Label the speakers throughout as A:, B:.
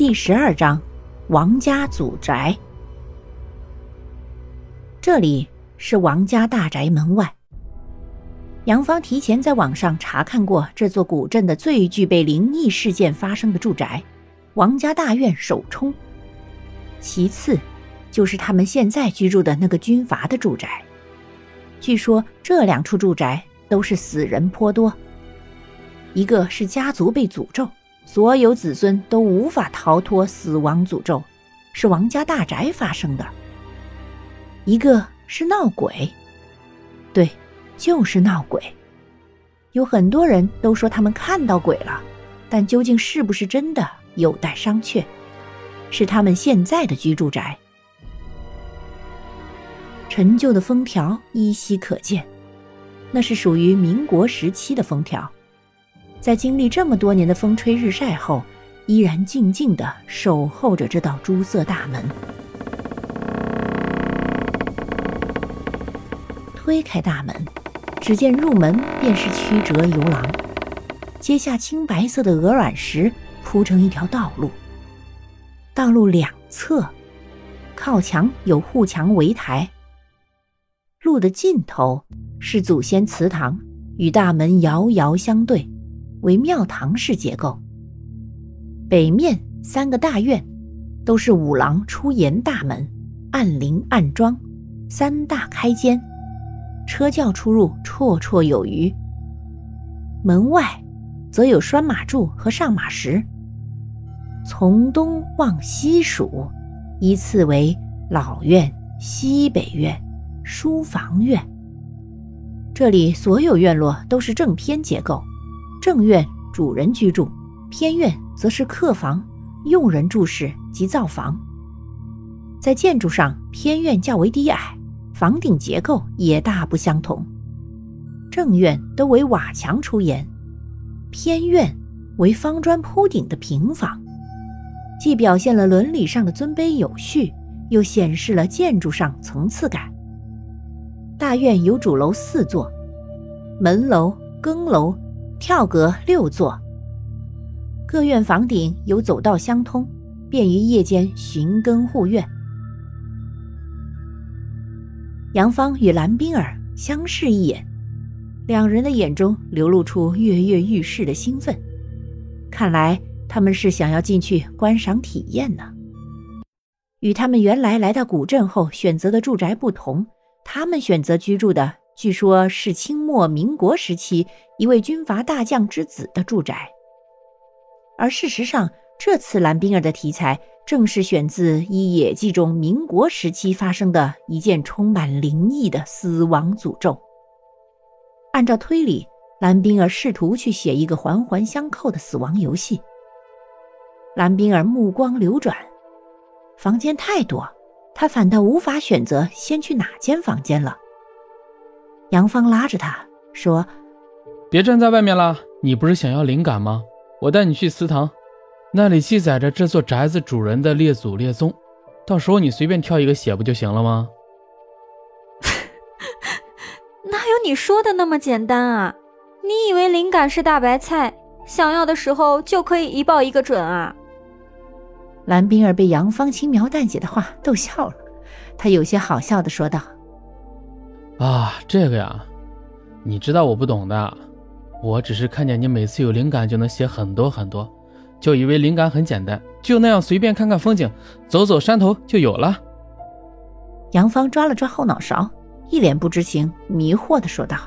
A: 第十二章，王家祖宅。这里是王家大宅门外。杨芳提前在网上查看过这座古镇的最具备灵异事件发生的住宅——王家大院首冲。其次，就是他们现在居住的那个军阀的住宅。据说这两处住宅都是死人颇多，一个是家族被诅咒。所有子孙都无法逃脱死亡诅咒，是王家大宅发生的。一个是闹鬼，对，就是闹鬼。有很多人都说他们看到鬼了，但究竟是不是真的，有待商榷。是他们现在的居住宅，陈旧的封条依稀可见，那是属于民国时期的封条。在经历这么多年的风吹日晒后，依然静静地守候着这道朱色大门。推开大门，只见入门便是曲折游廊，阶下青白色的鹅卵石铺成一条道路。道路两侧，靠墙有护墙围台。路的尽头是祖先祠堂，与大门遥遥相对。为庙堂式结构，北面三个大院都是五廊出檐大门，暗棂暗桩，三大开间，车轿出入绰绰有余。门外则有拴马柱和上马石。从东往西数，依次为老院、西北院、书房院。这里所有院落都是正偏结构。正院主人居住，偏院则是客房、佣人住室及灶房。在建筑上，偏院较为低矮，房顶结构也大不相同。正院都为瓦墙出檐，偏院为方砖铺顶的平房，既表现了伦理上的尊卑有序，又显示了建筑上层次感。大院有主楼四座，门楼、更楼。跳阁六座，各院房顶有走道相通，便于夜间巡更护院。杨芳与蓝冰儿相视一眼，两人的眼中流露出跃跃欲试的兴奋，看来他们是想要进去观赏体验呢。与他们原来来到古镇后选择的住宅不同，他们选择居住的。据说，是清末民国时期一位军阀大将之子的住宅。而事实上，这次蓝冰儿的题材正是选自《一野记》中民国时期发生的一件充满灵异的死亡诅咒。按照推理，蓝冰儿试图去写一个环环相扣的死亡游戏。蓝冰儿目光流转，房间太多，他反倒无法选择先去哪间房间了。杨芳拉着他说：“
B: 别站在外面了，你不是想要灵感吗？我带你去祠堂，那里记载着这座宅子主人的列祖列宗，到时候你随便挑一个写不就行了吗？”
C: 哪有你说的那么简单啊？你以为灵感是大白菜，想要的时候就可以一报一个准啊？
A: 蓝冰儿被杨芳轻描淡写的话逗笑了，她有些好笑的说道。
B: 啊，这个呀，你知道我不懂的，我只是看见你每次有灵感就能写很多很多，就以为灵感很简单，就那样随便看看风景，走走山头就有了。
A: 杨芳抓了抓后脑勺，一脸不知情、迷惑的说道。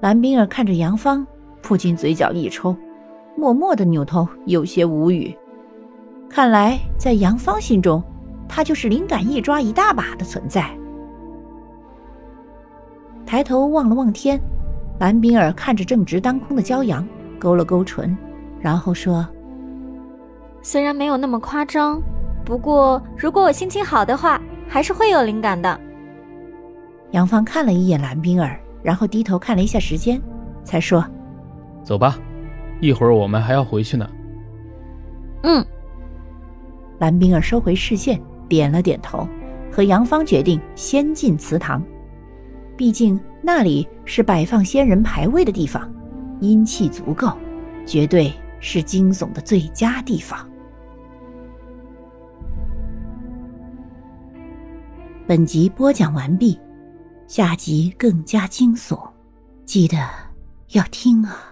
A: 蓝冰儿看着杨芳，不禁嘴角一抽，默默的扭头，有些无语。看来在杨芳心中，他就是灵感一抓一大把的存在。抬头望了望天，蓝冰儿看着正值当空的骄阳，勾了勾唇，然后说：“
C: 虽然没有那么夸张，不过如果我心情好的话，还是会有灵感的。”
A: 杨芳看了一眼蓝冰儿，然后低头看了一下时间，才说：“
B: 走吧，一会儿我们还要回去呢。”
C: 嗯。
A: 蓝冰儿收回视线，点了点头，和杨芳决定先进祠堂。毕竟那里是摆放仙人牌位的地方，阴气足够，绝对是惊悚的最佳地方。本集播讲完毕，下集更加惊悚，记得要听啊。